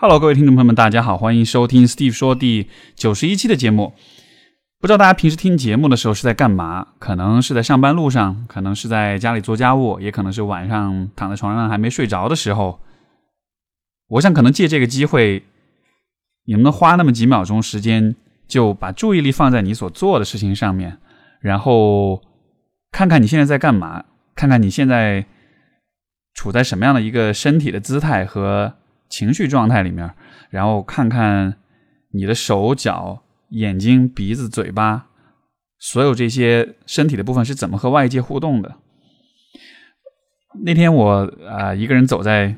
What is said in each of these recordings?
Hello，各位听众朋友们，大家好，欢迎收听 Steve 说第九十一期的节目。不知道大家平时听节目的时候是在干嘛？可能是在上班路上，可能是在家里做家务，也可能是晚上躺在床上还没睡着的时候。我想可能借这个机会，你们能花那么几秒钟时间，就把注意力放在你所做的事情上面，然后看看你现在在干嘛，看看你现在处在什么样的一个身体的姿态和。情绪状态里面，然后看看你的手脚、眼睛、鼻子、嘴巴，所有这些身体的部分是怎么和外界互动的。那天我啊一个人走在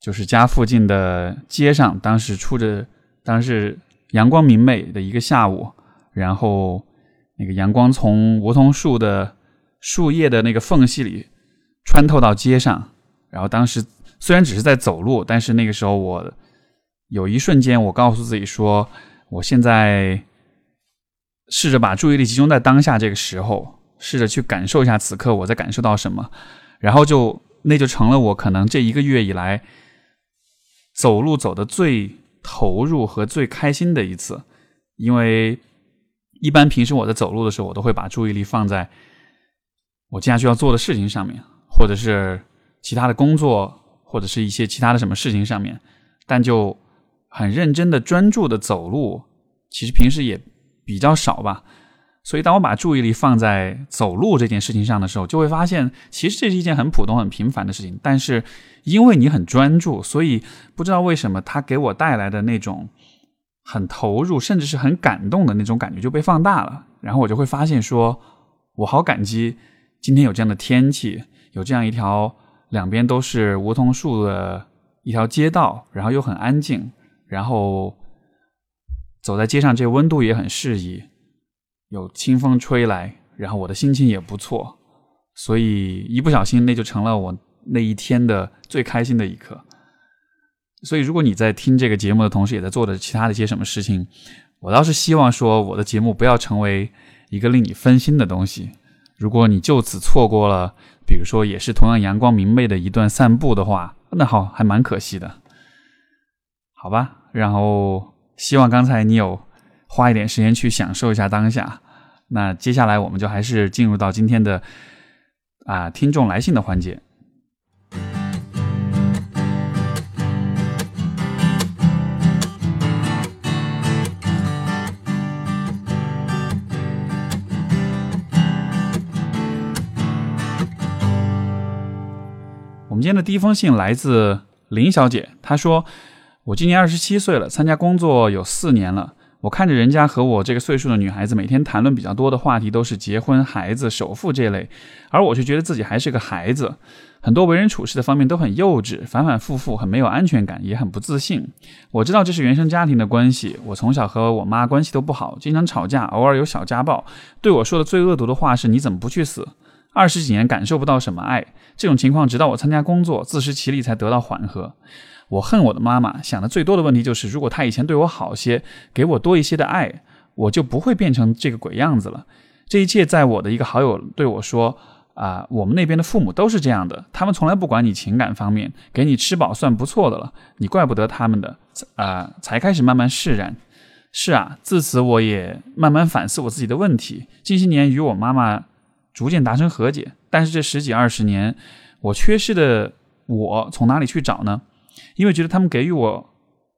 就是家附近的街上，当时出着，当时阳光明媚的一个下午，然后那个阳光从梧桐树的树叶的那个缝隙里穿透到街上，然后当时。虽然只是在走路，但是那个时候我有一瞬间，我告诉自己说，我现在试着把注意力集中在当下这个时候，试着去感受一下此刻我在感受到什么，然后就那就成了我可能这一个月以来走路走的最投入和最开心的一次，因为一般平时我在走路的时候，我都会把注意力放在我接下去要做的事情上面，或者是其他的工作。或者是一些其他的什么事情上面，但就很认真的专注的走路，其实平时也比较少吧。所以当我把注意力放在走路这件事情上的时候，就会发现，其实这是一件很普通、很平凡的事情。但是因为你很专注，所以不知道为什么它给我带来的那种很投入，甚至是很感动的那种感觉就被放大了。然后我就会发现，说我好感激今天有这样的天气，有这样一条。两边都是梧桐树的一条街道，然后又很安静，然后走在街上，这温度也很适宜，有清风吹来，然后我的心情也不错，所以一不小心那就成了我那一天的最开心的一刻。所以，如果你在听这个节目的同时，也在做着其他的一些什么事情，我倒是希望说，我的节目不要成为一个令你分心的东西。如果你就此错过了，比如说也是同样阳光明媚的一段散步的话，那好，还蛮可惜的，好吧。然后希望刚才你有花一点时间去享受一下当下。那接下来我们就还是进入到今天的啊听众来信的环节。我们今天的第一封信来自林小姐，她说：“我今年二十七岁了，参加工作有四年了。我看着人家和我这个岁数的女孩子，每天谈论比较多的话题都是结婚、孩子、首付这类，而我却觉得自己还是个孩子，很多为人处事的方面都很幼稚，反反复复，很没有安全感，也很不自信。我知道这是原生家庭的关系，我从小和我妈关系都不好，经常吵架，偶尔有小家暴。对我说的最恶毒的话是：你怎么不去死？二十几年感受不到什么爱。”这种情况，直到我参加工作，自食其力才得到缓和。我恨我的妈妈，想的最多的问题就是，如果她以前对我好些，给我多一些的爱，我就不会变成这个鬼样子了。这一切，在我的一个好友对我说：“啊，我们那边的父母都是这样的，他们从来不管你情感方面，给你吃饱算不错的了，你怪不得他们的。”啊，才开始慢慢释然。是啊，自此我也慢慢反思我自己的问题。近些年与我妈妈逐渐达成和解。但是这十几二十年，我缺失的我从哪里去找呢？因为觉得他们给予我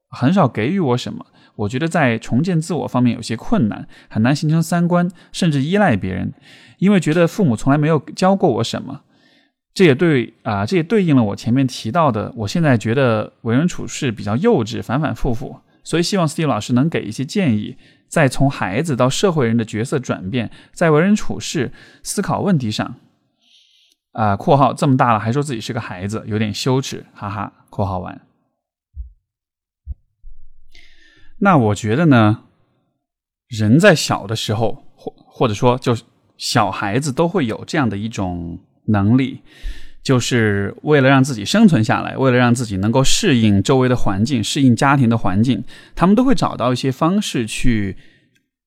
很少给予我什么，我觉得在重建自我方面有些困难，很难形成三观，甚至依赖别人。因为觉得父母从来没有教过我什么，这也对啊，这也对应了我前面提到的，我现在觉得为人处事比较幼稚，反反复复。所以希望 Steve 老师能给一些建议，在从孩子到社会人的角色转变，在为人处事、思考问题上。啊，括号这么大了还说自己是个孩子，有点羞耻，哈哈。括号完。那我觉得呢，人在小的时候，或或者说就小孩子都会有这样的一种能力，就是为了让自己生存下来，为了让自己能够适应周围的环境，适应家庭的环境，他们都会找到一些方式去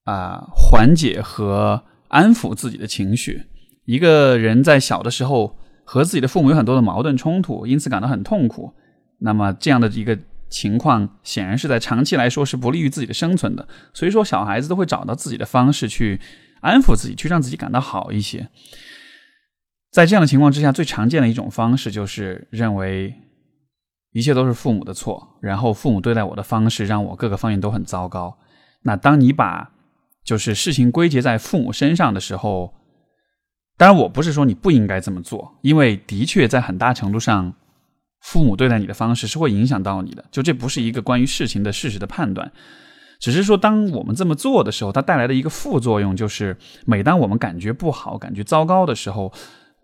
啊缓解和安抚自己的情绪。一个人在小的时候和自己的父母有很多的矛盾冲突，因此感到很痛苦。那么这样的一个情况显然是在长期来说是不利于自己的生存的。所以说，小孩子都会找到自己的方式去安抚自己，去让自己感到好一些。在这样的情况之下，最常见的一种方式就是认为一切都是父母的错，然后父母对待我的方式让我各个方面都很糟糕。那当你把就是事情归结在父母身上的时候，当然我不是说你不应该这么做，因为的确在很大程度上，父母对待你的方式是会影响到你的。就这不是一个关于事情的事实的判断，只是说当我们这么做的时候，它带来的一个副作用就是，每当我们感觉不好、感觉糟糕的时候。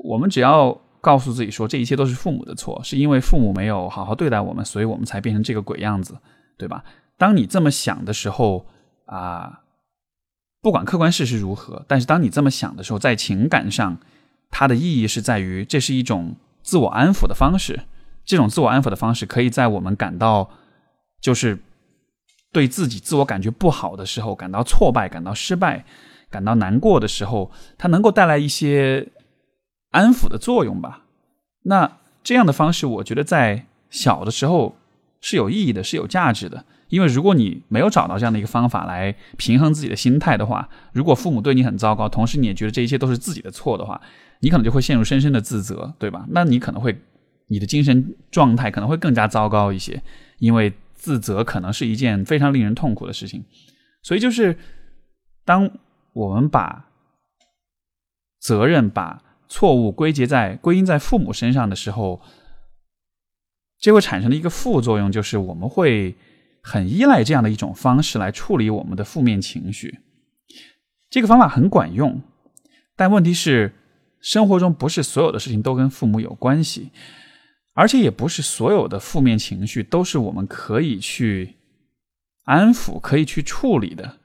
我们只要告诉自己说，这一切都是父母的错，是因为父母没有好好对待我们，所以我们才变成这个鬼样子，对吧？当你这么想的时候，啊，不管客观事实如何，但是当你这么想的时候，在情感上，它的意义是在于，这是一种自我安抚的方式。这种自我安抚的方式，可以在我们感到就是对自己自我感觉不好的时候，感到挫败、感到失败、感到难过的时候，它能够带来一些。安抚的作用吧，那这样的方式，我觉得在小的时候是有意义的，是有价值的。因为如果你没有找到这样的一个方法来平衡自己的心态的话，如果父母对你很糟糕，同时你也觉得这一切都是自己的错的话，你可能就会陷入深深的自责，对吧？那你可能会你的精神状态可能会更加糟糕一些，因为自责可能是一件非常令人痛苦的事情。所以就是当我们把责任把错误归结在归因在父母身上的时候，这会产生的一个副作用就是我们会很依赖这样的一种方式来处理我们的负面情绪。这个方法很管用，但问题是，生活中不是所有的事情都跟父母有关系，而且也不是所有的负面情绪都是我们可以去安抚、可以去处理的。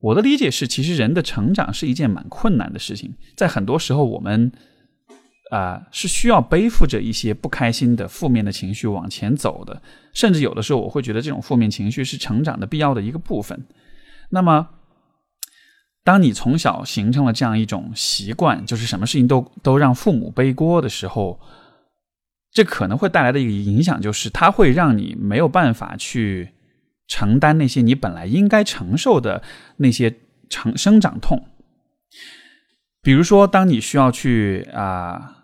我的理解是，其实人的成长是一件蛮困难的事情，在很多时候我们。啊，是需要背负着一些不开心的负面的情绪往前走的，甚至有的时候我会觉得这种负面情绪是成长的必要的一个部分。那么，当你从小形成了这样一种习惯，就是什么事情都都让父母背锅的时候，这可能会带来的一个影响就是，它会让你没有办法去承担那些你本来应该承受的那些成生长痛。比如说，当你需要去啊。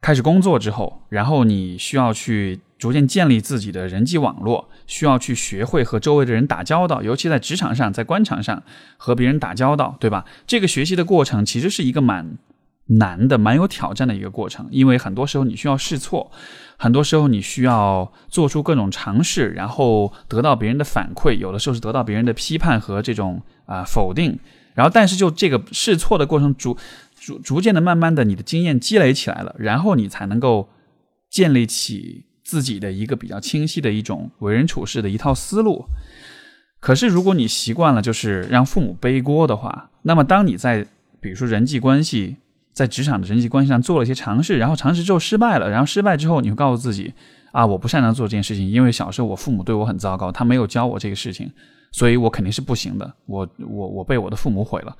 开始工作之后，然后你需要去逐渐建立自己的人际网络，需要去学会和周围的人打交道，尤其在职场上，在官场上和别人打交道，对吧？这个学习的过程其实是一个蛮难的、蛮有挑战的一个过程，因为很多时候你需要试错，很多时候你需要做出各种尝试，然后得到别人的反馈，有的时候是得到别人的批判和这种啊否定，然后但是就这个试错的过程逐。逐逐渐的、慢慢的，你的经验积累起来了，然后你才能够建立起自己的一个比较清晰的一种为人处事的一套思路。可是，如果你习惯了就是让父母背锅的话，那么当你在比如说人际关系、在职场的人际关系上做了一些尝试，然后尝试之后失败了，然后失败之后，你会告诉自己啊，我不擅长做这件事情，因为小时候我父母对我很糟糕，他没有教我这个事情，所以我肯定是不行的，我我我被我的父母毁了，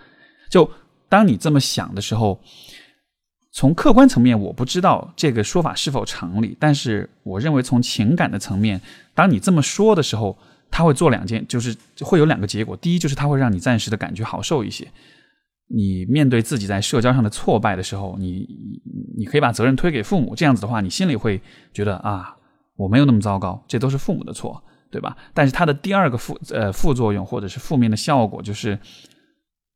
就。当你这么想的时候，从客观层面，我不知道这个说法是否成立，但是我认为从情感的层面，当你这么说的时候，他会做两件，就是会有两个结果。第一，就是他会让你暂时的感觉好受一些。你面对自己在社交上的挫败的时候，你你可以把责任推给父母，这样子的话，你心里会觉得啊，我没有那么糟糕，这都是父母的错，对吧？但是它的第二个副呃副作用或者是负面的效果就是。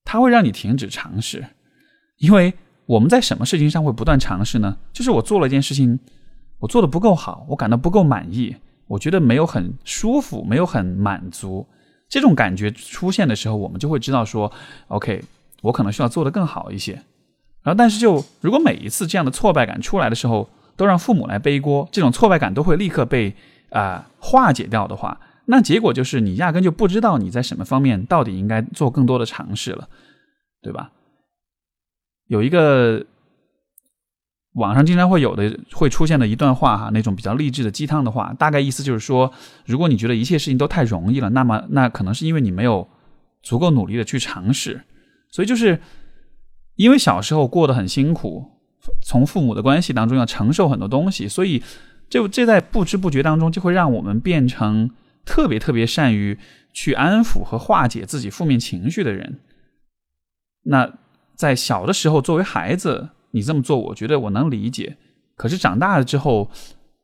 它会让你停止尝试，因为我们在什么事情上会不断尝试呢？就是我做了一件事情，我做的不够好，我感到不够满意，我觉得没有很舒服，没有很满足，这种感觉出现的时候，我们就会知道说，OK，我可能需要做得更好一些。然后，但是就如果每一次这样的挫败感出来的时候，都让父母来背锅，这种挫败感都会立刻被啊化解掉的话。那结果就是你压根就不知道你在什么方面到底应该做更多的尝试了，对吧？有一个网上经常会有的会出现的一段话哈，那种比较励志的鸡汤的话，大概意思就是说，如果你觉得一切事情都太容易了，那么那可能是因为你没有足够努力的去尝试。所以就是因为小时候过得很辛苦，从父母的关系当中要承受很多东西，所以。这这在不知不觉当中就会让我们变成特别特别善于去安抚和化解自己负面情绪的人。那在小的时候，作为孩子，你这么做，我觉得我能理解。可是长大了之后，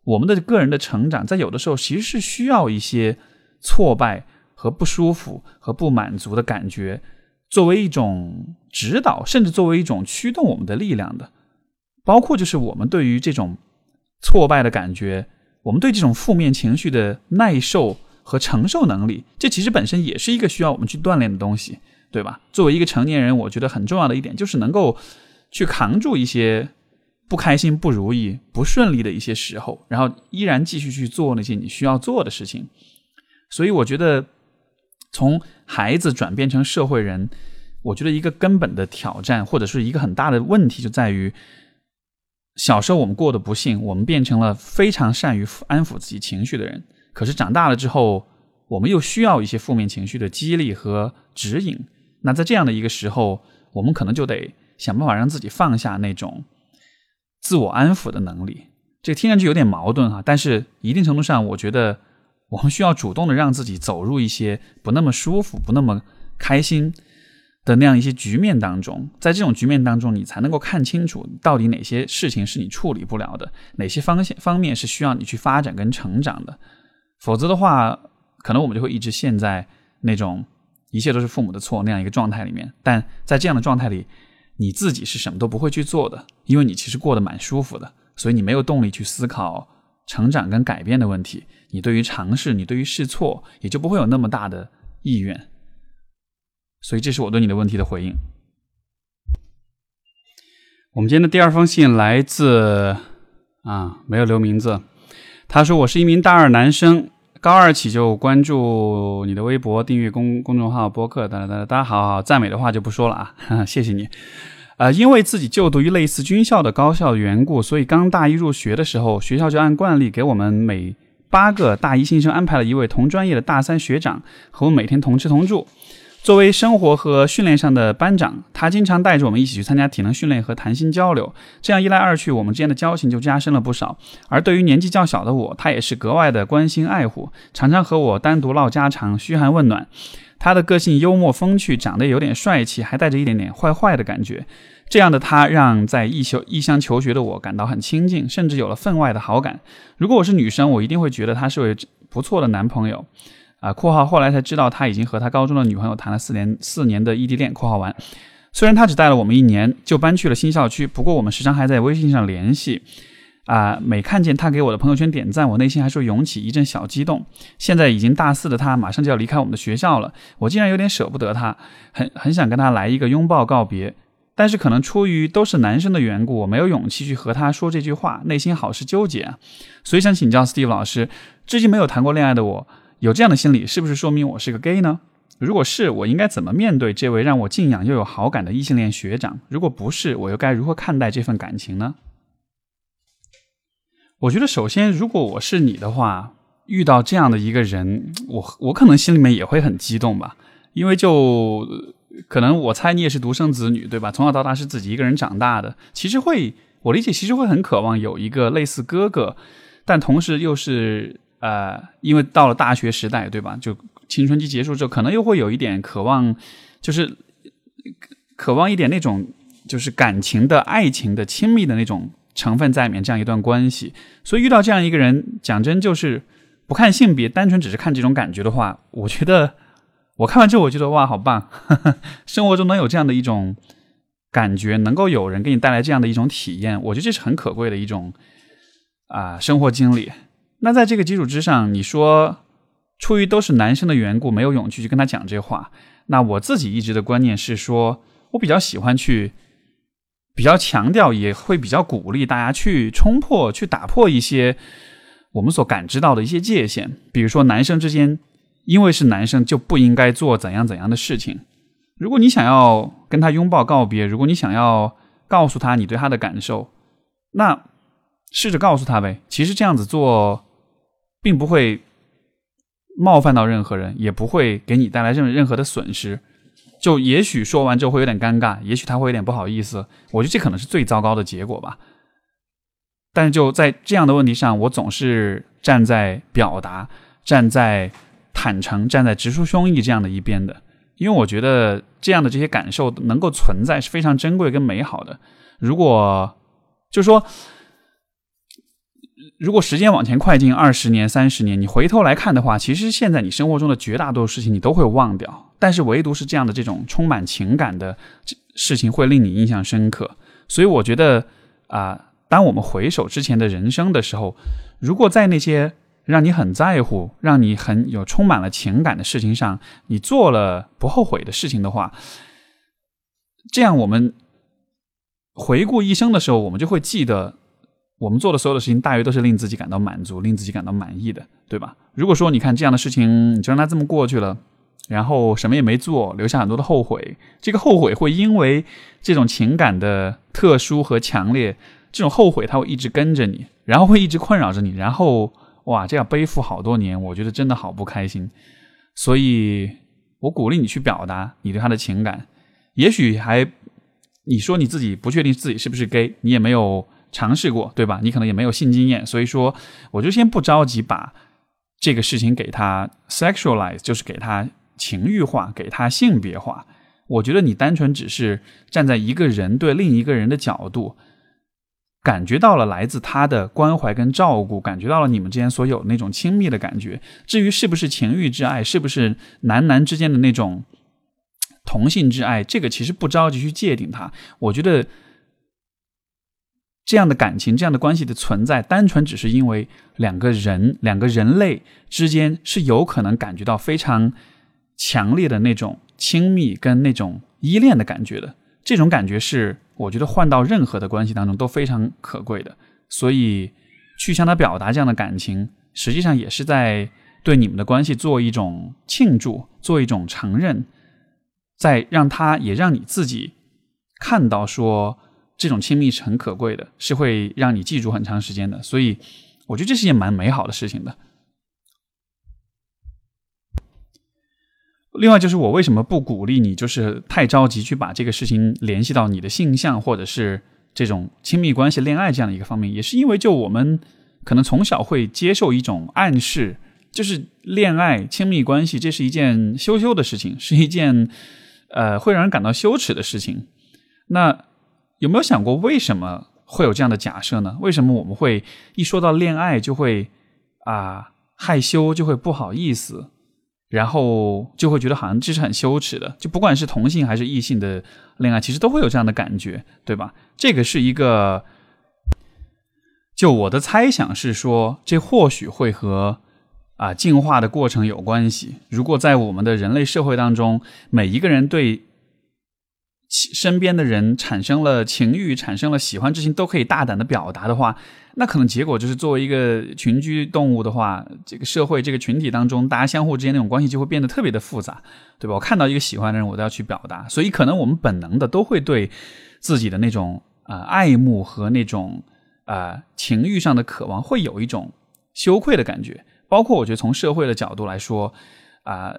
我们的个人的成长，在有的时候其实是需要一些挫败和不舒服和不满足的感觉，作为一种指导，甚至作为一种驱动我们的力量的。包括就是我们对于这种挫败的感觉，我们对这种负面情绪的耐受和承受能力，这其实本身也是一个需要我们去锻炼的东西，对吧？作为一个成年人，我觉得很重要的一点就是能够去扛住一些。不开心、不如意、不顺利的一些时候，然后依然继续去做那些你需要做的事情。所以，我觉得从孩子转变成社会人，我觉得一个根本的挑战，或者是一个很大的问题，就在于小时候我们过得不幸，我们变成了非常善于安抚自己情绪的人。可是长大了之后，我们又需要一些负面情绪的激励和指引。那在这样的一个时候，我们可能就得想办法让自己放下那种。自我安抚的能力，这听上去有点矛盾哈，但是一定程度上，我觉得我们需要主动的让自己走入一些不那么舒服、不那么开心的那样一些局面当中，在这种局面当中，你才能够看清楚到底哪些事情是你处理不了的，哪些方向方面是需要你去发展跟成长的。否则的话，可能我们就会一直陷在那种一切都是父母的错那样一个状态里面。但在这样的状态里，你自己是什么都不会去做的，因为你其实过得蛮舒服的，所以你没有动力去思考成长跟改变的问题。你对于尝试，你对于试错，也就不会有那么大的意愿。所以，这是我对你的问题的回应。我们今天的第二封信来自啊，没有留名字。他说：“我是一名大二男生。”高二起就关注你的微博，订阅公公众号、播客，哒哒哒。大家好好赞美的话就不说了啊，谢谢你。呃，因为自己就读于类似军校的高校的缘故，所以刚大一入学的时候，学校就按惯例给我们每八个大一新生安排了一位同专业的大三学长，和我每天同吃同住。作为生活和训练上的班长，他经常带着我们一起去参加体能训练和谈心交流。这样一来二去，我们之间的交情就加深了不少。而对于年纪较小的我，他也是格外的关心爱护，常常和我单独唠家常、嘘寒问暖。他的个性幽默风趣，长得有点帅气，还带着一点点坏坏的感觉。这样的他让在异求异乡求学的我感到很亲近，甚至有了分外的好感。如果我是女生，我一定会觉得他是位不错的男朋友。啊，括号后来才知道他已经和他高中的女朋友谈了四年四年的异地恋。括号完，虽然他只带了我们一年就搬去了新校区，不过我们时常还在微信上联系。啊，每看见他给我的朋友圈点赞，我内心还是涌起一阵小激动。现在已经大四的他，马上就要离开我们的学校了，我竟然有点舍不得他，很很想跟他来一个拥抱告别。但是可能出于都是男生的缘故，我没有勇气去和他说这句话，内心好是纠结啊。所以想请教 Steve 老师，至今没有谈过恋爱的我。有这样的心理，是不是说明我是个 gay 呢？如果是，我应该怎么面对这位让我敬仰又有好感的异性恋学长？如果不是，我又该如何看待这份感情呢？我觉得，首先，如果我是你的话，遇到这样的一个人，我我可能心里面也会很激动吧，因为就可能我猜你也是独生子女，对吧？从小到大是自己一个人长大的，其实会，我理解，其实会很渴望有一个类似哥哥，但同时又是。呃，因为到了大学时代，对吧？就青春期结束之后，可能又会有一点渴望，就是渴望一点那种就是感情的、爱情的、亲密的那种成分在里面。这样一段关系，所以遇到这样一个人，讲真就是不看性别，单纯只是看这种感觉的话，我觉得我看完之后，我觉得哇，好棒！生活中能有这样的一种感觉，能够有人给你带来这样的一种体验，我觉得这是很可贵的一种啊生活经历。那在这个基础之上，你说出于都是男生的缘故，没有勇气去跟他讲这话。那我自己一直的观念是说，我比较喜欢去，比较强调，也会比较鼓励大家去冲破、去打破一些我们所感知到的一些界限。比如说，男生之间因为是男生就不应该做怎样怎样的事情。如果你想要跟他拥抱告别，如果你想要告诉他你对他的感受，那试着告诉他呗。其实这样子做。并不会冒犯到任何人，也不会给你带来任任何的损失。就也许说完之后会有点尴尬，也许他会有点不好意思。我觉得这可能是最糟糕的结果吧。但是就在这样的问题上，我总是站在表达、站在坦诚站在直抒胸臆这样的一边的，因为我觉得这样的这些感受能够存在是非常珍贵跟美好的。如果就说，如果时间往前快进二十年、三十年，你回头来看的话，其实现在你生活中的绝大多数事情你都会忘掉，但是唯独是这样的这种充满情感的事情会令你印象深刻。所以我觉得啊。当我们回首之前的人生的时候，如果在那些让你很在乎、让你很有充满了情感的事情上，你做了不后悔的事情的话，这样我们回顾一生的时候，我们就会记得我们做的所有的事情，大约都是令自己感到满足、令自己感到满意的，对吧？如果说你看这样的事情，你就让它这么过去了，然后什么也没做，留下很多的后悔，这个后悔会因为这种情感的特殊和强烈。这种后悔，他会一直跟着你，然后会一直困扰着你，然后哇，这样背负好多年，我觉得真的好不开心。所以，我鼓励你去表达你对他的情感。也许还你说你自己不确定自己是不是 gay，你也没有尝试过，对吧？你可能也没有性经验，所以说，我就先不着急把这个事情给他 sexualize，就是给他情欲化，给他性别化。我觉得你单纯只是站在一个人对另一个人的角度。感觉到了来自他的关怀跟照顾，感觉到了你们之间所有那种亲密的感觉。至于是不是情欲之爱，是不是男男之间的那种同性之爱，这个其实不着急去界定它。我觉得这样的感情、这样的关系的存在，单纯只是因为两个人、两个人类之间是有可能感觉到非常强烈的那种亲密跟那种依恋的感觉的。这种感觉是。我觉得换到任何的关系当中都非常可贵的，所以去向他表达这样的感情，实际上也是在对你们的关系做一种庆祝，做一种承认，在让他也让你自己看到说这种亲密是很可贵的，是会让你记住很长时间的。所以我觉得这是件蛮美好的事情的。另外就是我为什么不鼓励你，就是太着急去把这个事情联系到你的性向或者是这种亲密关系、恋爱这样的一个方面，也是因为就我们可能从小会接受一种暗示，就是恋爱、亲密关系这是一件羞羞的事情，是一件呃会让人感到羞耻的事情。那有没有想过为什么会有这样的假设呢？为什么我们会一说到恋爱就会啊害羞，就会不好意思？然后就会觉得好像这是很羞耻的，就不管是同性还是异性的恋爱，其实都会有这样的感觉，对吧？这个是一个，就我的猜想是说，这或许会和啊进化的过程有关系。如果在我们的人类社会当中，每一个人对身边的人产生了情欲、产生了喜欢之情，都可以大胆的表达的话。那可能结果就是，作为一个群居动物的话，这个社会这个群体当中，大家相互之间那种关系就会变得特别的复杂，对吧？我看到一个喜欢的人，我都要去表达，所以可能我们本能的都会对自己的那种啊爱慕和那种啊情欲上的渴望，会有一种羞愧的感觉。包括我觉得从社会的角度来说，啊。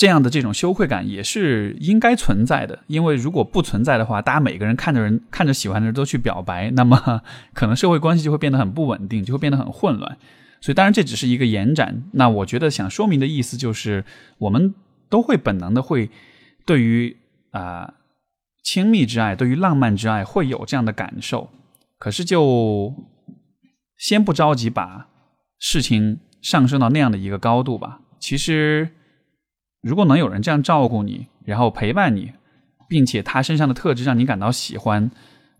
这样的这种羞愧感也是应该存在的，因为如果不存在的话，大家每个人看着人看着喜欢的人都去表白，那么可能社会关系就会变得很不稳定，就会变得很混乱。所以，当然这只是一个延展。那我觉得想说明的意思就是，我们都会本能的会对于啊亲密之爱，对于浪漫之爱会有这样的感受。可是，就先不着急把事情上升到那样的一个高度吧。其实。如果能有人这样照顾你，然后陪伴你，并且他身上的特质让你感到喜欢，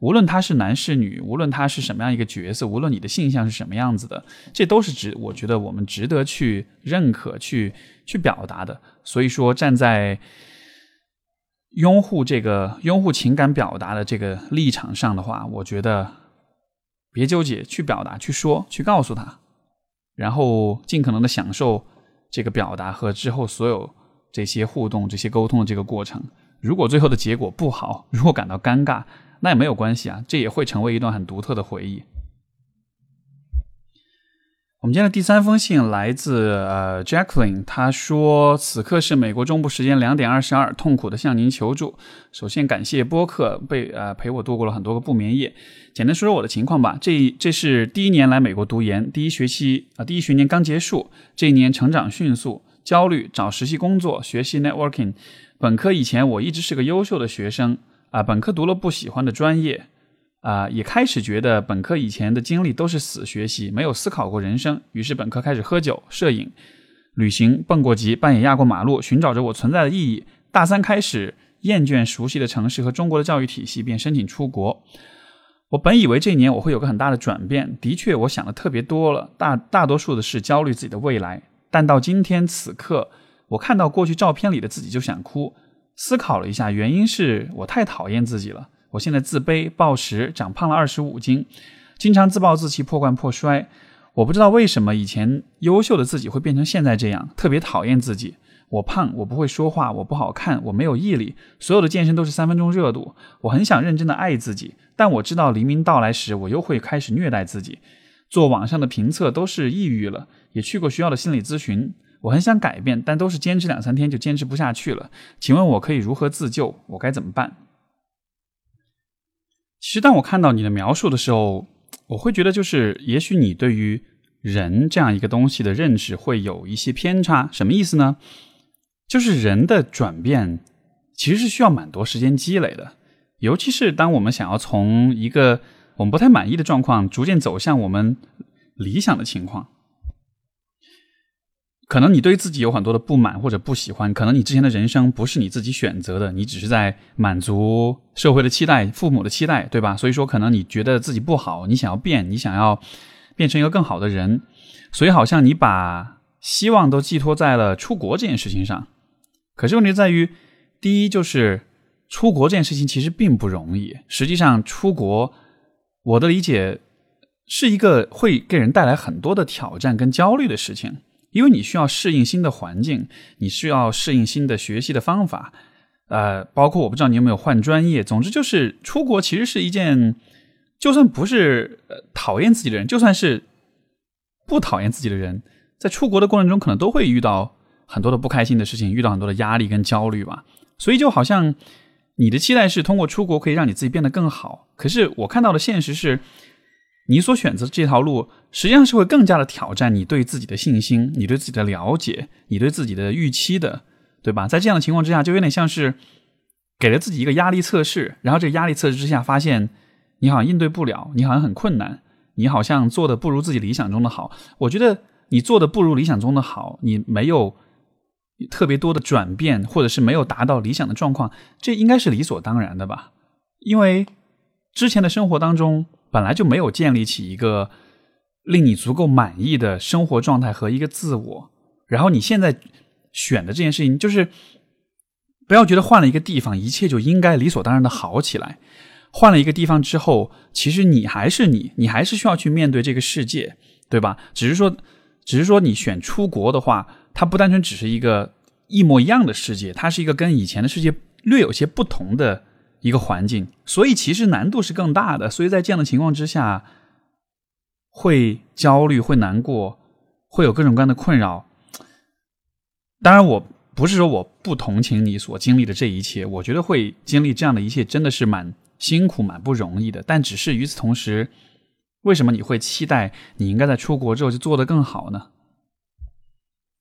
无论他是男是女，无论他是什么样一个角色，无论你的性向是什么样子的，这都是值，我觉得我们值得去认可、去去表达的。所以说，站在拥护这个拥护情感表达的这个立场上的话，我觉得别纠结，去表达、去说、去告诉他，然后尽可能的享受这个表达和之后所有。这些互动、这些沟通的这个过程，如果最后的结果不好，如果感到尴尬，那也没有关系啊，这也会成为一段很独特的回忆。我们今天的第三封信来自呃 Jacqueline，他说：“此刻是美国中部时间两点二十二，痛苦的向您求助。首先感谢播客，被呃陪我度过了很多个不眠夜。简单说说我的情况吧，这这是第一年来美国读研，第一学期啊第一学年刚结束，这一年成长迅速。”焦虑，找实习工作，学习 networking。本科以前我一直是个优秀的学生啊，本科读了不喜欢的专业啊，也开始觉得本科以前的经历都是死学习，没有思考过人生。于是本科开始喝酒、摄影、旅行、蹦过极、半夜压过马路，寻找着我存在的意义。大三开始厌倦熟悉的城市和中国的教育体系，便申请出国。我本以为这一年我会有个很大的转变，的确，我想的特别多了，大大多数的是焦虑自己的未来。但到今天此刻，我看到过去照片里的自己就想哭。思考了一下，原因是我太讨厌自己了。我现在自卑、暴食、长胖了二十五斤，经常自暴自弃、破罐破摔。我不知道为什么以前优秀的自己会变成现在这样，特别讨厌自己。我胖，我不会说话，我不好看，我没有毅力，所有的健身都是三分钟热度。我很想认真的爱自己，但我知道黎明到来时，我又会开始虐待自己。做网上的评测都是抑郁了，也去过学校的心理咨询。我很想改变，但都是坚持两三天就坚持不下去了。请问我可以如何自救？我该怎么办？其实当我看到你的描述的时候，我会觉得就是，也许你对于人这样一个东西的认识会有一些偏差。什么意思呢？就是人的转变其实是需要蛮多时间积累的，尤其是当我们想要从一个我们不太满意的状况逐渐走向我们理想的情况，可能你对自己有很多的不满或者不喜欢，可能你之前的人生不是你自己选择的，你只是在满足社会的期待、父母的期待，对吧？所以说，可能你觉得自己不好，你想要变，你想要变成一个更好的人，所以好像你把希望都寄托在了出国这件事情上。可是问题在于，第一就是出国这件事情其实并不容易。实际上，出国，我的理解是一个会给人带来很多的挑战跟焦虑的事情，因为你需要适应新的环境，你需要适应新的学习的方法，呃，包括我不知道你有没有换专业。总之，就是出国其实是一件，就算不是讨厌自己的人，就算是不讨厌自己的人，在出国的过程中，可能都会遇到。很多的不开心的事情，遇到很多的压力跟焦虑吧，所以就好像你的期待是通过出国可以让你自己变得更好，可是我看到的现实是，你所选择的这条路实际上是会更加的挑战你对自己的信心、你对自己的了解、你对自己的预期的，对吧？在这样的情况之下，就有点像是给了自己一个压力测试，然后这个压力测试之下发现你好像应对不了，你好像很困难，你好像做的不如自己理想中的好。我觉得你做的不如理想中的好，你没有。特别多的转变，或者是没有达到理想的状况，这应该是理所当然的吧？因为之前的生活当中本来就没有建立起一个令你足够满意的生活状态和一个自我，然后你现在选的这件事情，就是不要觉得换了一个地方，一切就应该理所当然的好起来。换了一个地方之后，其实你还是你，你还是需要去面对这个世界，对吧？只是说，只是说你选出国的话。它不单纯只是一个一模一样的世界，它是一个跟以前的世界略有些不同的一个环境，所以其实难度是更大的。所以在这样的情况之下，会焦虑、会难过、会有各种各样的困扰。当然，我不是说我不同情你所经历的这一切，我觉得会经历这样的一切真的是蛮辛苦、蛮不容易的。但只是与此同时，为什么你会期待你应该在出国之后就做得更好呢？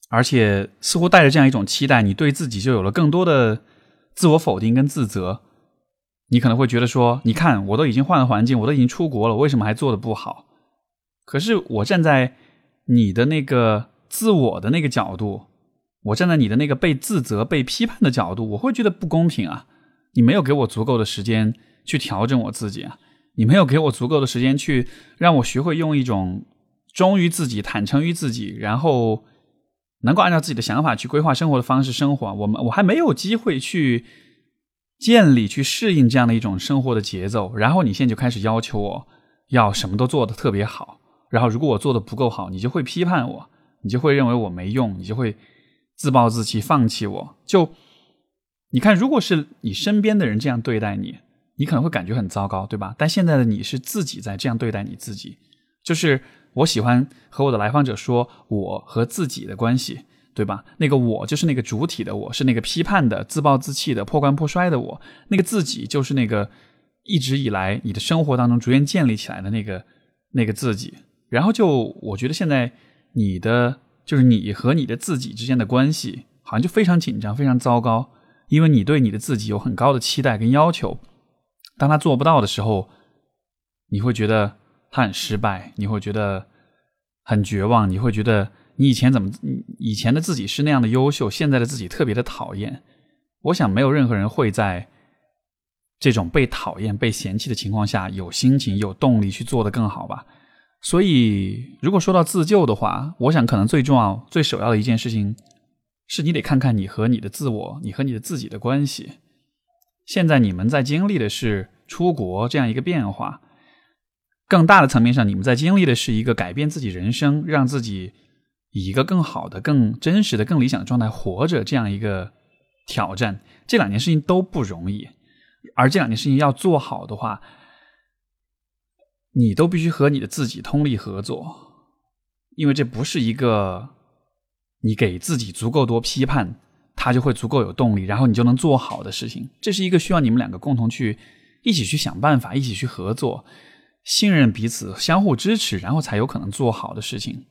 而且似乎带着这样一种期待，你对自己就有了更多的自我否定跟自责。你可能会觉得说：“你看，我都已经换了环境，我都已经出国了，为什么还做的不好？”可是我站在你的那个自我的那个角度，我站在你的那个被自责、被批判的角度，我会觉得不公平啊！你没有给我足够的时间去调整我自己啊！你没有给我足够的时间去让我学会用一种忠于自己、坦诚于自己，然后。能够按照自己的想法去规划生活的方式生活，我们我还没有机会去建立、去适应这样的一种生活的节奏。然后你现在就开始要求我要什么都做的特别好，然后如果我做的不够好，你就会批判我，你就会认为我没用，你就会自暴自弃、放弃我。就你看，如果是你身边的人这样对待你，你可能会感觉很糟糕，对吧？但现在的你是自己在这样对待你自己，就是。我喜欢和我的来访者说我和自己的关系，对吧？那个我就是那个主体的我，是那个批判的、自暴自弃的、破罐破摔的我。那个自己就是那个一直以来你的生活当中逐渐建立起来的那个那个自己。然后就我觉得现在你的就是你和你的自己之间的关系好像就非常紧张、非常糟糕，因为你对你的自己有很高的期待跟要求，当他做不到的时候，你会觉得他很失败，你会觉得很绝望，你会觉得你以前怎么以前的自己是那样的优秀，现在的自己特别的讨厌。我想没有任何人会在这种被讨厌、被嫌弃的情况下有心情、有动力去做得更好吧。所以，如果说到自救的话，我想可能最重要、最首要的一件事情，是你得看看你和你的自我、你和你的自己的关系。现在你们在经历的是出国这样一个变化，更大的层面上，你们在经历的是一个改变自己人生、让自己以一个更好的、更真实的、更理想的状态活着这样一个挑战。这两件事情都不容易，而这两件事情要做好的话。你都必须和你的自己通力合作，因为这不是一个你给自己足够多批判，他就会足够有动力，然后你就能做好的事情。这是一个需要你们两个共同去一起去想办法，一起去合作，信任彼此，相互支持，然后才有可能做好的事情。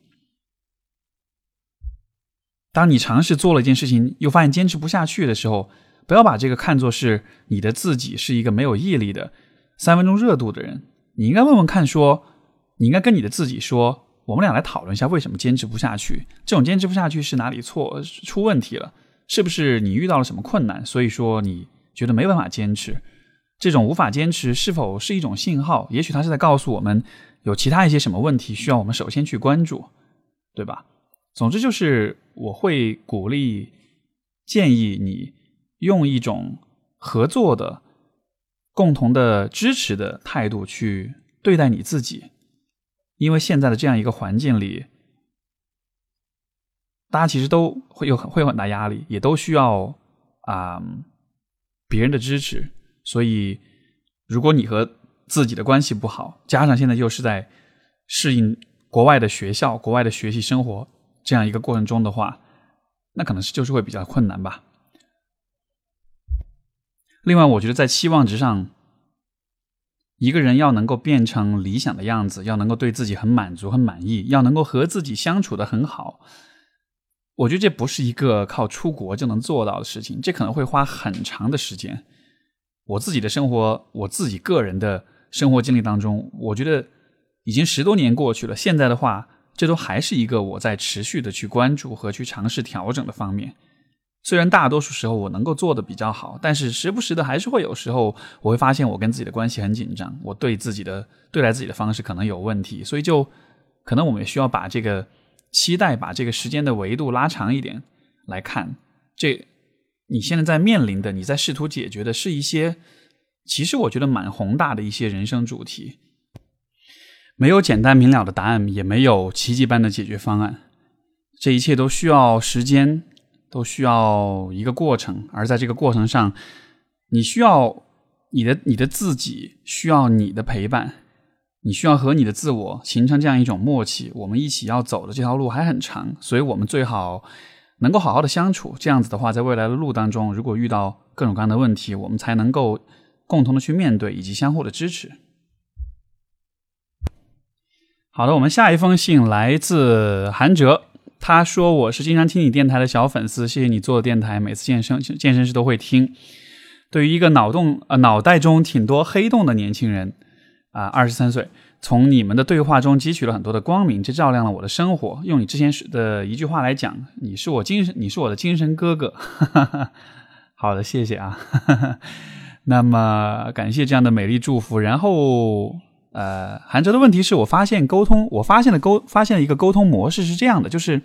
当你尝试做了一件事情，又发现坚持不下去的时候，不要把这个看作是你的自己是一个没有毅力的三分钟热度的人。你应该问问看，说你应该跟你的自己说，我们俩来讨论一下为什么坚持不下去。这种坚持不下去是哪里错出问题了？是不是你遇到了什么困难？所以说你觉得没办法坚持。这种无法坚持是否是一种信号？也许他是在告诉我们有其他一些什么问题需要我们首先去关注，对吧？总之就是我会鼓励、建议你用一种合作的。共同的支持的态度去对待你自己，因为现在的这样一个环境里，大家其实都会有会有很大压力，也都需要啊别人的支持。所以，如果你和自己的关系不好，加上现在又是在适应国外的学校、国外的学习生活这样一个过程中的话，那可能是就是会比较困难吧。另外，我觉得在期望值上，一个人要能够变成理想的样子，要能够对自己很满足、很满意，要能够和自己相处的很好，我觉得这不是一个靠出国就能做到的事情，这可能会花很长的时间。我自己的生活，我自己个人的生活经历当中，我觉得已经十多年过去了，现在的话，这都还是一个我在持续的去关注和去尝试调整的方面。虽然大多数时候我能够做的比较好，但是时不时的还是会有时候我会发现我跟自己的关系很紧张，我对自己的对待自己的方式可能有问题，所以就可能我们也需要把这个期待，把这个时间的维度拉长一点来看。这你现在在面临的，你在试图解决的是一些其实我觉得蛮宏大的一些人生主题，没有简单明了的答案，也没有奇迹般的解决方案，这一切都需要时间。都需要一个过程，而在这个过程上，你需要你的你的自己需要你的陪伴，你需要和你的自我形成这样一种默契。我们一起要走的这条路还很长，所以我们最好能够好好的相处。这样子的话，在未来的路当中，如果遇到各种各样的问题，我们才能够共同的去面对，以及相互的支持。好的，我们下一封信来自韩哲。他说：“我是经常听你电台的小粉丝，谢谢你做的电台，每次健身健身时都会听。对于一个脑洞呃脑袋中挺多黑洞的年轻人啊，二十三岁，从你们的对话中汲取了很多的光明，这照亮了我的生活。用你之前的一句话来讲，你是我精神，你是我的精神哥哥。好的，谢谢啊。那么感谢这样的美丽祝福，然后。”呃，韩哲的问题是我发现沟通，我发现了沟，发现了一个沟通模式是这样的，就是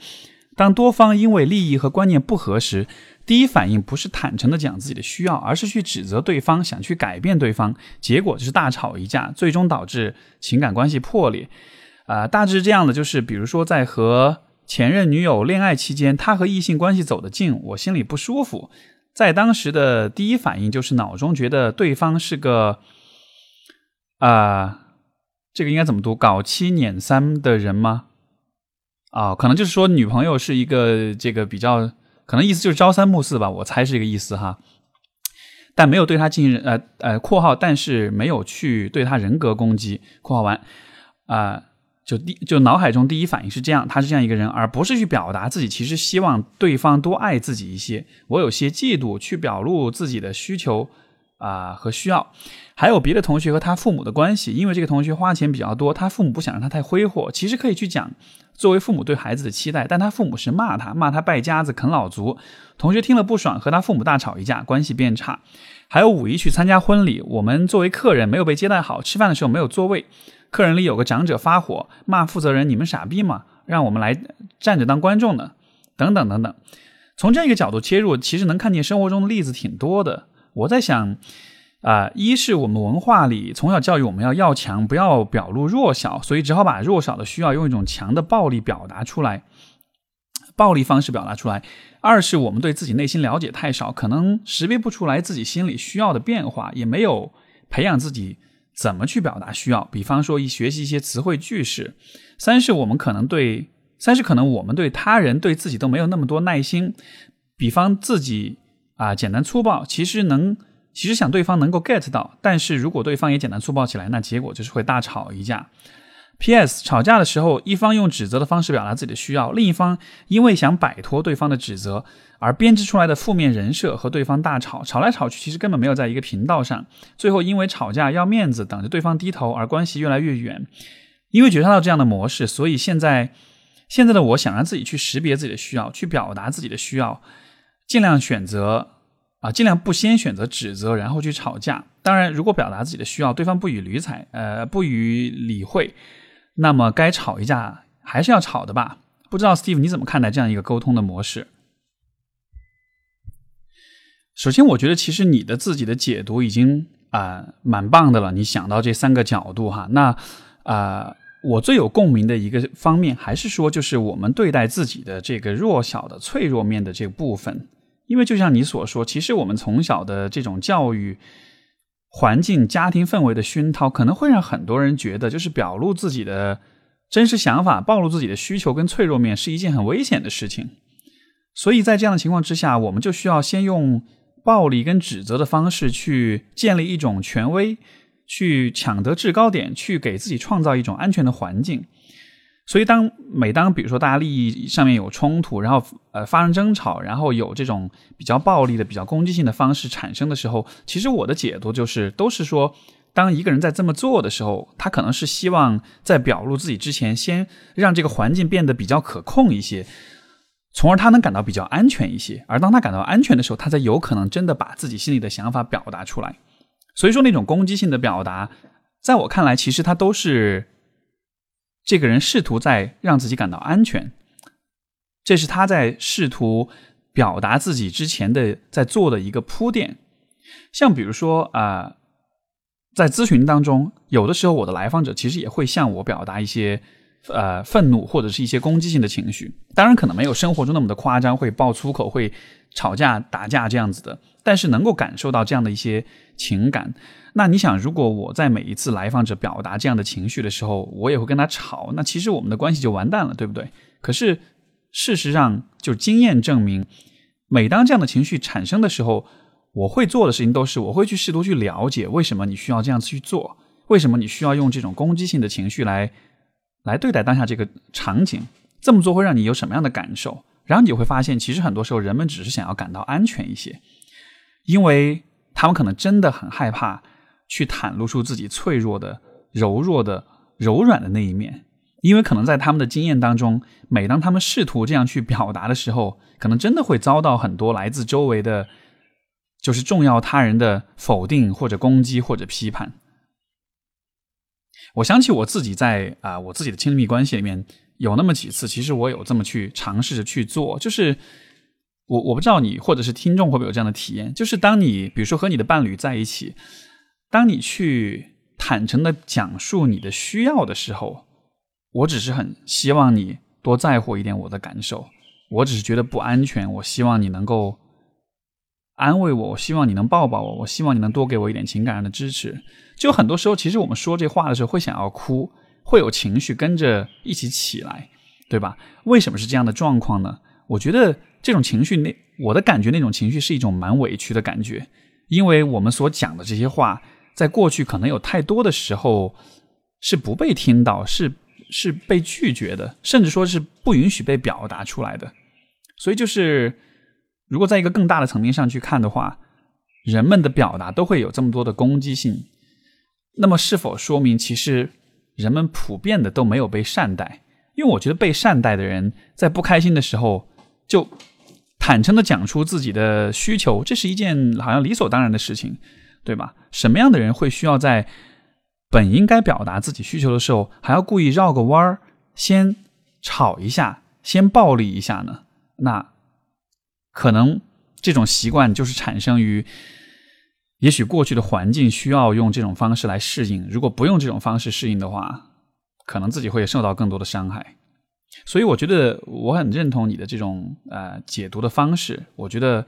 当多方因为利益和观念不合时，第一反应不是坦诚的讲自己的需要，而是去指责对方，想去改变对方，结果就是大吵一架，最终导致情感关系破裂。啊，大致这样的，就是比如说在和前任女友恋爱期间，他和异性关系走得近，我心里不舒服，在当时的第一反应就是脑中觉得对方是个啊。这个应该怎么读？搞七撵三的人吗？啊，可能就是说女朋友是一个这个比较，可能意思就是朝三暮四吧，我猜是这个意思哈。但没有对他进行呃呃（括号），但是没有去对他人格攻击（括号完）啊。就第就脑海中第一反应是这样，他是这样一个人，而不是去表达自己其实希望对方多爱自己一些。我有些嫉妒，去表露自己的需求啊和需要。还有别的同学和他父母的关系，因为这个同学花钱比较多，他父母不想让他太挥霍。其实可以去讲作为父母对孩子的期待，但他父母是骂他，骂他败家子、啃老族。同学听了不爽，和他父母大吵一架，关系变差。还有五一去参加婚礼，我们作为客人没有被接待好，吃饭的时候没有座位。客人里有个长者发火，骂负责人：“你们傻逼吗？让我们来站着当观众呢？”等等等等。从这个角度切入，其实能看见生活中的例子挺多的。我在想，啊，一是我们文化里从小教育我们要要强，不要表露弱小，所以只好把弱小的需要用一种强的暴力表达出来，暴力方式表达出来。二是我们对自己内心了解太少，可能识别不出来自己心里需要的变化，也没有培养自己。怎么去表达需要？比方说，一学习一些词汇句式。三是我们可能对，三是可能我们对他人、对自己都没有那么多耐心。比方自己啊，简单粗暴，其实能，其实想对方能够 get 到，但是如果对方也简单粗暴起来，那结果就是会大吵一架。P.S. 吵架的时候，一方用指责的方式表达自己的需要，另一方因为想摆脱对方的指责而编织出来的负面人设和对方大吵，吵来吵去，其实根本没有在一个频道上。最后因为吵架要面子，等着对方低头，而关系越来越远。因为觉察到这样的模式，所以现在现在的我想让自己去识别自己的需要，去表达自己的需要，尽量选择啊，尽量不先选择指责，然后去吵架。当然，如果表达自己的需要，对方不予理睬，呃，不予理会。那么该吵一架还是要吵的吧？不知道 Steve 你怎么看待这样一个沟通的模式？首先，我觉得其实你的自己的解读已经啊蛮棒的了。你想到这三个角度哈，那啊，我最有共鸣的一个方面还是说，就是我们对待自己的这个弱小的脆弱面的这部分，因为就像你所说，其实我们从小的这种教育。环境、家庭氛围的熏陶，可能会让很多人觉得，就是表露自己的真实想法、暴露自己的需求跟脆弱面是一件很危险的事情。所以在这样的情况之下，我们就需要先用暴力跟指责的方式去建立一种权威，去抢得制高点，去给自己创造一种安全的环境。所以，当每当比如说大家利益上面有冲突，然后呃发生争吵，然后有这种比较暴力的、比较攻击性的方式产生的时候，其实我的解读就是，都是说，当一个人在这么做的时候，他可能是希望在表露自己之前，先让这个环境变得比较可控一些，从而他能感到比较安全一些。而当他感到安全的时候，他才有可能真的把自己心里的想法表达出来。所以说，那种攻击性的表达，在我看来，其实它都是。这个人试图在让自己感到安全，这是他在试图表达自己之前的在做的一个铺垫。像比如说啊，在咨询当中，有的时候我的来访者其实也会向我表达一些呃愤怒或者是一些攻击性的情绪，当然可能没有生活中那么的夸张，会爆粗口、会吵架打架这样子的，但是能够感受到这样的一些情感。那你想，如果我在每一次来访者表达这样的情绪的时候，我也会跟他吵，那其实我们的关系就完蛋了，对不对？可是事实上，就经验证明，每当这样的情绪产生的时候，我会做的事情都是，我会去试图去了解为什么你需要这样去做，为什么你需要用这种攻击性的情绪来来对待当下这个场景，这么做会让你有什么样的感受？然后你就会发现，其实很多时候人们只是想要感到安全一些，因为他们可能真的很害怕。去袒露出自己脆弱的、柔弱的、柔软的那一面，因为可能在他们的经验当中，每当他们试图这样去表达的时候，可能真的会遭到很多来自周围的，就是重要他人的否定或者攻击或者批判。我想起我自己在啊，我自己的亲密关系里面有那么几次，其实我有这么去尝试着去做，就是我我不知道你或者是听众会不会有这样的体验，就是当你比如说和你的伴侣在一起。当你去坦诚的讲述你的需要的时候，我只是很希望你多在乎一点我的感受。我只是觉得不安全，我希望你能够安慰我，我希望你能抱抱我，我希望你能多给我一点情感上的支持。就很多时候，其实我们说这话的时候会想要哭，会有情绪跟着一起起来，对吧？为什么是这样的状况呢？我觉得这种情绪，那我的感觉那种情绪是一种蛮委屈的感觉，因为我们所讲的这些话。在过去，可能有太多的时候是不被听到，是是被拒绝的，甚至说是不允许被表达出来的。所以就是，如果在一个更大的层面上去看的话，人们的表达都会有这么多的攻击性，那么是否说明其实人们普遍的都没有被善待？因为我觉得被善待的人在不开心的时候就坦诚的讲出自己的需求，这是一件好像理所当然的事情，对吧？什么样的人会需要在本应该表达自己需求的时候，还要故意绕个弯儿，先吵一下，先暴力一下呢？那可能这种习惯就是产生于，也许过去的环境需要用这种方式来适应，如果不用这种方式适应的话，可能自己会受到更多的伤害。所以，我觉得我很认同你的这种呃解读的方式。我觉得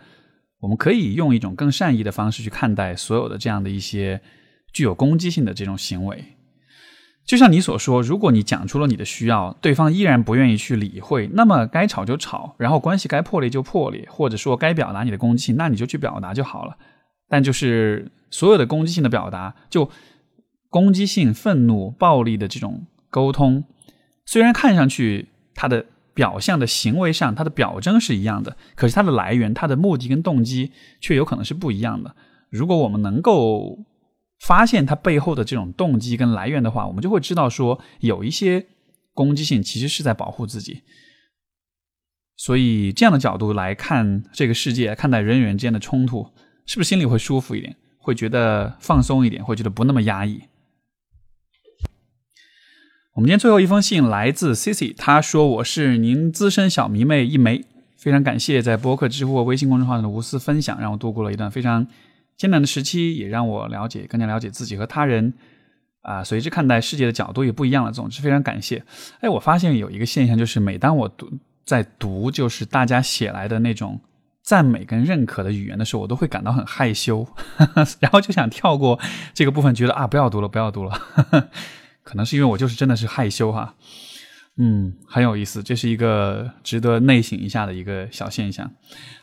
我们可以用一种更善意的方式去看待所有的这样的一些具有攻击性的这种行为。就像你所说，如果你讲出了你的需要，对方依然不愿意去理会，那么该吵就吵，然后关系该破裂就破裂，或者说该表达你的攻击性，那你就去表达就好了。但就是所有的攻击性的表达，就攻击性、愤怒、暴力的这种沟通，虽然看上去它的表象的行为上，它的表征是一样的，可是它的来源、它的目的跟动机却有可能是不一样的。如果我们能够。发现它背后的这种动机跟来源的话，我们就会知道说，有一些攻击性其实是在保护自己。所以这样的角度来看这个世界，看待人与人之间的冲突，是不是心里会舒服一点，会觉得放松一点，会觉得不那么压抑？我们今天最后一封信来自 Cici，他说：“我是您资深小迷妹一枚，非常感谢在博客、知乎、微信公众号上的无私分享，让我度过了一段非常。”艰难的时期也让我了解，更加了解自己和他人，啊，随之看待世界的角度也不一样了。总之非常感谢。哎，我发现有一个现象，就是每当我读在读就是大家写来的那种赞美跟认可的语言的时候，我都会感到很害羞，然后就想跳过这个部分，觉得啊，不要读了，不要读了。可能是因为我就是真的是害羞哈。嗯，很有意思，这是一个值得内省一下的一个小现象。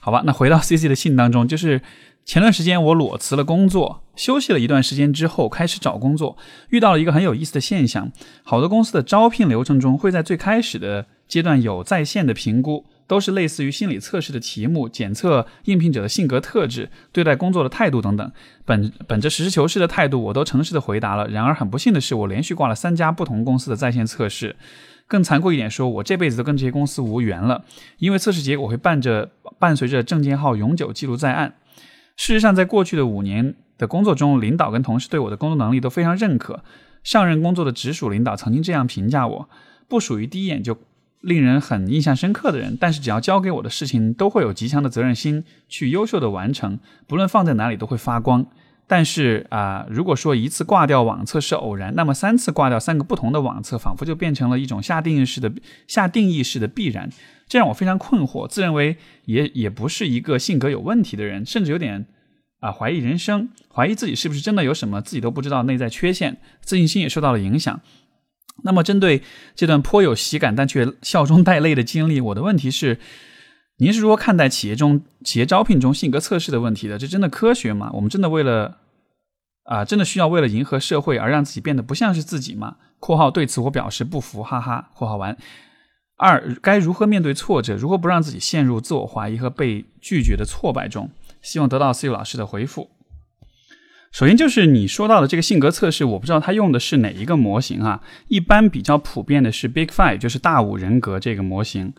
好吧，那回到 C C 的信当中，就是。前段时间我裸辞了工作，休息了一段时间之后开始找工作，遇到了一个很有意思的现象。好多公司的招聘流程中会在最开始的阶段有在线的评估，都是类似于心理测试的题目，检测应聘者的性格特质、对待工作的态度等等。本本着实事求是的态度，我都诚实的回答了。然而很不幸的是，我连续挂了三家不同公司的在线测试。更残酷一点说，我这辈子都跟这些公司无缘了，因为测试结果会伴着伴随着证件号永久记录在案。事实上，在过去的五年的工作中，领导跟同事对我的工作能力都非常认可。上任工作的直属领导曾经这样评价我：不属于第一眼就令人很印象深刻的人，但是只要交给我的事情，都会有极强的责任心去优秀的完成，不论放在哪里都会发光。但是啊，如果说一次挂掉网测是偶然，那么三次挂掉三个不同的网测，仿佛就变成了一种下定义式的下定义式的必然。这让我非常困惑，自认为也也不是一个性格有问题的人，甚至有点啊怀疑人生，怀疑自己是不是真的有什么自己都不知道内在缺陷，自信心也受到了影响。那么，针对这段颇有喜感但却笑中带泪的经历，我的问题是：您是如何看待企业中企业招聘中性格测试的问题的？这真的科学吗？我们真的为了啊，真的需要为了迎合社会而让自己变得不像是自己吗？（括号对此我表示不服，哈哈。）（括号完）。二该如何面对挫折？如何不让自己陷入自我怀疑和被拒绝的挫败中？希望得到 C U 老师的回复。首先就是你说到的这个性格测试，我不知道它用的是哪一个模型啊？一般比较普遍的是 Big Five，就是大五人格这个模型。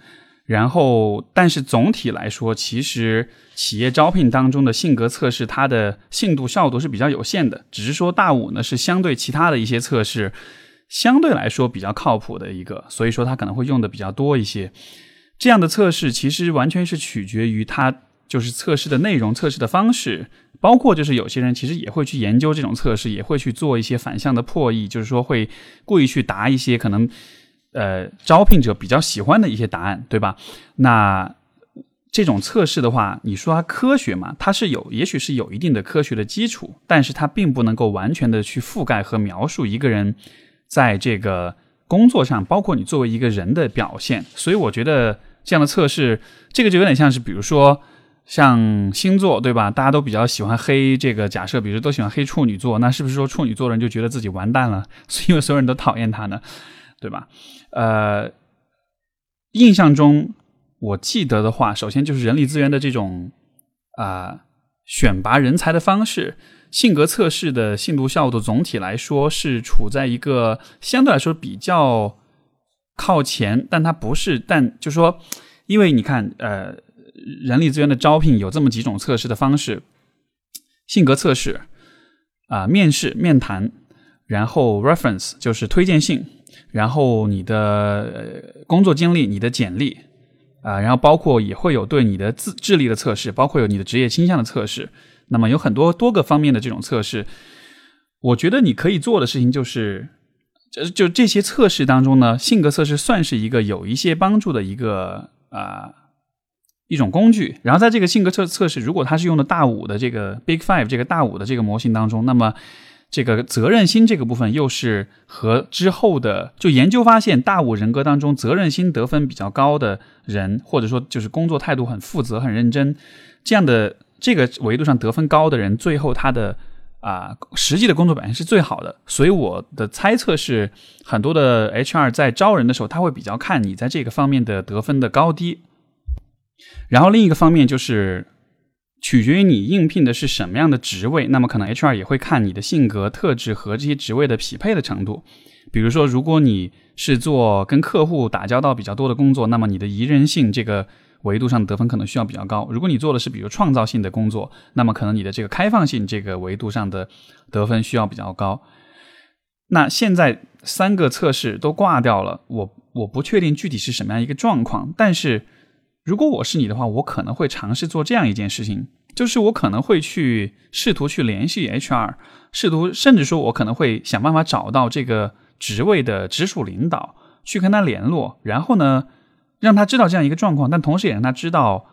然后，但是总体来说，其实企业招聘当中的性格测试，它的信度效度是比较有限的。只是说大五呢，是相对其他的一些测试。相对来说比较靠谱的一个，所以说他可能会用的比较多一些。这样的测试其实完全是取决于他就是测试的内容、测试的方式，包括就是有些人其实也会去研究这种测试，也会去做一些反向的破译，就是说会故意去答一些可能呃招聘者比较喜欢的一些答案，对吧？那这种测试的话，你说它科学嘛？它是有，也许是有一定的科学的基础，但是它并不能够完全的去覆盖和描述一个人。在这个工作上，包括你作为一个人的表现，所以我觉得这样的测试，这个就有点像是，比如说像星座，对吧？大家都比较喜欢黑这个假设，比如都喜欢黑处女座，那是不是说处女座的人就觉得自己完蛋了，因为所有人都讨厌他呢？对吧？呃，印象中我记得的话，首先就是人力资源的这种啊选拔人才的方式，性格测试的信度效度总体来说是处在一个相对来说比较靠前，但它不是，但就说，因为你看，呃，人力资源的招聘有这么几种测试的方式，性格测试啊，面试面谈。然后 reference 就是推荐信，然后你的工作经历、你的简历啊，然后包括也会有对你的智智力的测试，包括有你的职业倾向的测试。那么有很多多个方面的这种测试，我觉得你可以做的事情就是，就就这些测试当中呢，性格测试算是一个有一些帮助的一个啊一种工具。然后在这个性格测测试，如果它是用的大五的这个 Big Five 这个大五的这个模型当中，那么这个责任心这个部分又是和之后的就研究发现，大五人格当中责任心得分比较高的人，或者说就是工作态度很负责、很认真这样的这个维度上得分高的人，最后他的啊实际的工作表现是最好的。所以我的猜测是，很多的 HR 在招人的时候，他会比较看你在这个方面的得分的高低。然后另一个方面就是。取决于你应聘的是什么样的职位，那么可能 HR 也会看你的性格特质和这些职位的匹配的程度。比如说，如果你是做跟客户打交道比较多的工作，那么你的宜人性这个维度上得分可能需要比较高。如果你做的是比如创造性的工作，那么可能你的这个开放性这个维度上的得分需要比较高。那现在三个测试都挂掉了，我我不确定具体是什么样一个状况，但是。如果我是你的话，我可能会尝试做这样一件事情，就是我可能会去试图去联系 HR，试图甚至说我可能会想办法找到这个职位的直属领导，去跟他联络，然后呢，让他知道这样一个状况，但同时也让他知道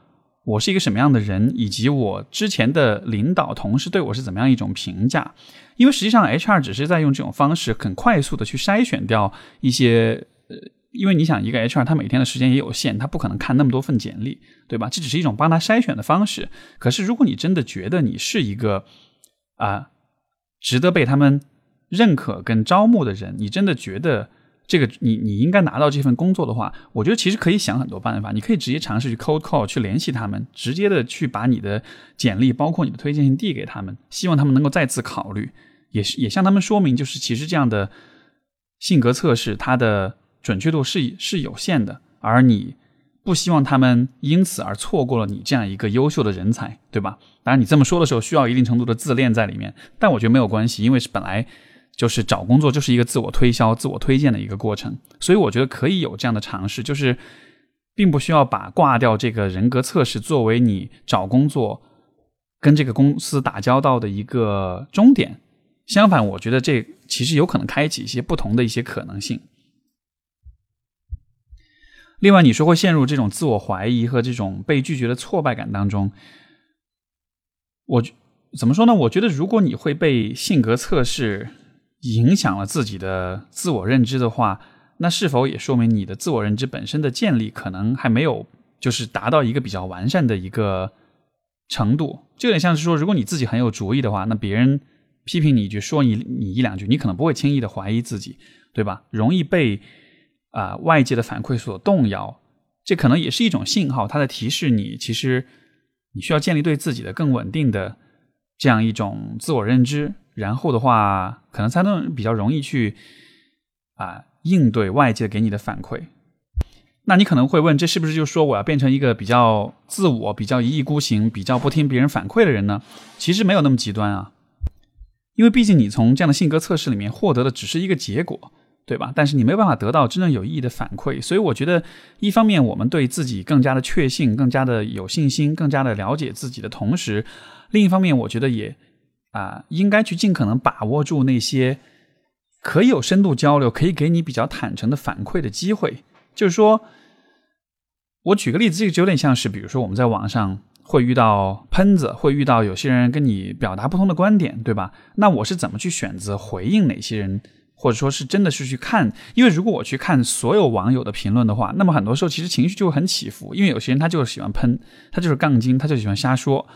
我是一个什么样的人，以及我之前的领导同事对我是怎么样一种评价。因为实际上 HR 只是在用这种方式很快速的去筛选掉一些呃。因为你想，一个 HR 他每天的时间也有限，他不可能看那么多份简历，对吧？这只是一种帮他筛选的方式。可是，如果你真的觉得你是一个啊值得被他们认可跟招募的人，你真的觉得这个你你应该拿到这份工作的话，我觉得其实可以想很多办法。你可以直接尝试去 cold call 去联系他们，直接的去把你的简历包括你的推荐信递给他们，希望他们能够再次考虑，也是也向他们说明，就是其实这样的性格测试它的。准确度是是有限的，而你不希望他们因此而错过了你这样一个优秀的人才，对吧？当然，你这么说的时候需要一定程度的自恋在里面，但我觉得没有关系，因为是本来就是找工作就是一个自我推销、自我推荐的一个过程，所以我觉得可以有这样的尝试，就是并不需要把挂掉这个人格测试作为你找工作跟这个公司打交道的一个终点。相反，我觉得这其实有可能开启一些不同的一些可能性。另外，你说会陷入这种自我怀疑和这种被拒绝的挫败感当中，我怎么说呢？我觉得，如果你会被性格测试影响了自己的自我认知的话，那是否也说明你的自我认知本身的建立可能还没有就是达到一个比较完善的一个程度？就有点像是说，如果你自己很有主意的话，那别人批评你一句，说你你一两句，你可能不会轻易的怀疑自己，对吧？容易被。啊，外界的反馈所动摇，这可能也是一种信号，它在提示你，其实你需要建立对自己的更稳定的这样一种自我认知，然后的话，可能才能比较容易去啊应对外界给你的反馈。那你可能会问，这是不是就说我要变成一个比较自我、比较一意孤行、比较不听别人反馈的人呢？其实没有那么极端啊，因为毕竟你从这样的性格测试里面获得的只是一个结果。对吧？但是你没有办法得到真正有意义的反馈，所以我觉得，一方面我们对自己更加的确信、更加的有信心、更加的了解自己的同时，另一方面，我觉得也啊，应该去尽可能把握住那些可以有深度交流、可以给你比较坦诚的反馈的机会。就是说，我举个例子，这个就有点像是，比如说我们在网上会遇到喷子，会遇到有些人跟你表达不同的观点，对吧？那我是怎么去选择回应哪些人？或者说是真的是去看，因为如果我去看所有网友的评论的话，那么很多时候其实情绪就会很起伏，因为有些人他就是喜欢喷，他就是杠精，他就喜欢瞎说。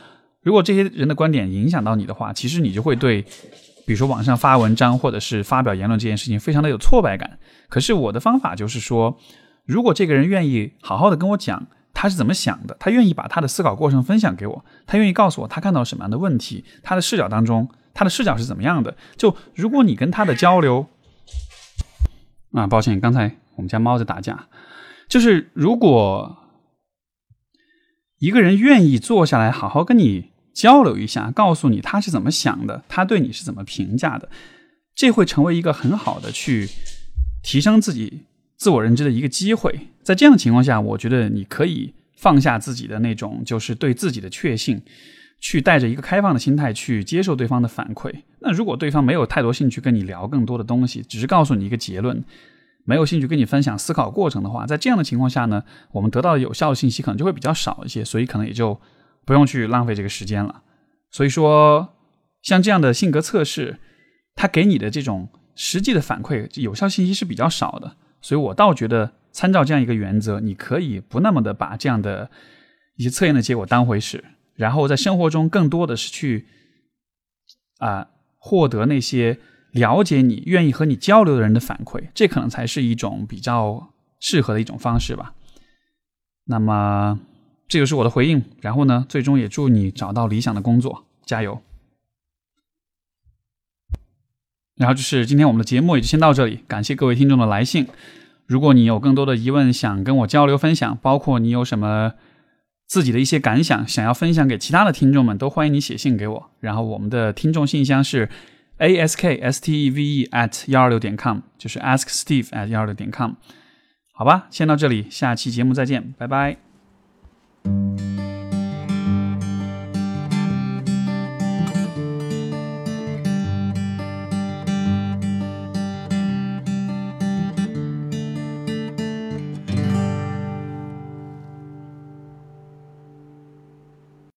如果这些人的观点影响到你的话，其实你就会对比如说网上发文章或者是发表言论这件事情，非常的有挫败感。可是我的方法就是说，如果这个人愿意好好的跟我讲他是怎么想的，他愿意把他的思考过程分享给我，他愿意告诉我他看到什么样的问题，他的视角当中他的视角是怎么样的。就如果你跟他的交流，啊，抱歉，刚才我们家猫在打架，就是如果一个人愿意坐下来好好跟你。交流一下，告诉你他是怎么想的，他对你是怎么评价的，这会成为一个很好的去提升自己自我认知的一个机会。在这样的情况下，我觉得你可以放下自己的那种就是对自己的确信，去带着一个开放的心态去接受对方的反馈。那如果对方没有太多兴趣跟你聊更多的东西，只是告诉你一个结论，没有兴趣跟你分享思考过程的话，在这样的情况下呢，我们得到的有效信息可能就会比较少一些，所以可能也就。不用去浪费这个时间了，所以说，像这样的性格测试，它给你的这种实际的反馈、有效信息是比较少的，所以我倒觉得参照这样一个原则，你可以不那么的把这样的一些测验的结果当回事，然后在生活中更多的是去啊获得那些了解你、愿意和你交流的人的反馈，这可能才是一种比较适合的一种方式吧。那么。这就是我的回应，然后呢，最终也祝你找到理想的工作，加油。然后就是今天我们的节目也就先到这里，感谢各位听众的来信。如果你有更多的疑问想跟我交流分享，包括你有什么自己的一些感想想要分享给其他的听众们，都欢迎你写信给我。然后我们的听众信箱是 a s k s t e v e at 幺二六点 com，就是 ask steve at 幺二六点 com。好吧，先到这里，下期节目再见，拜拜。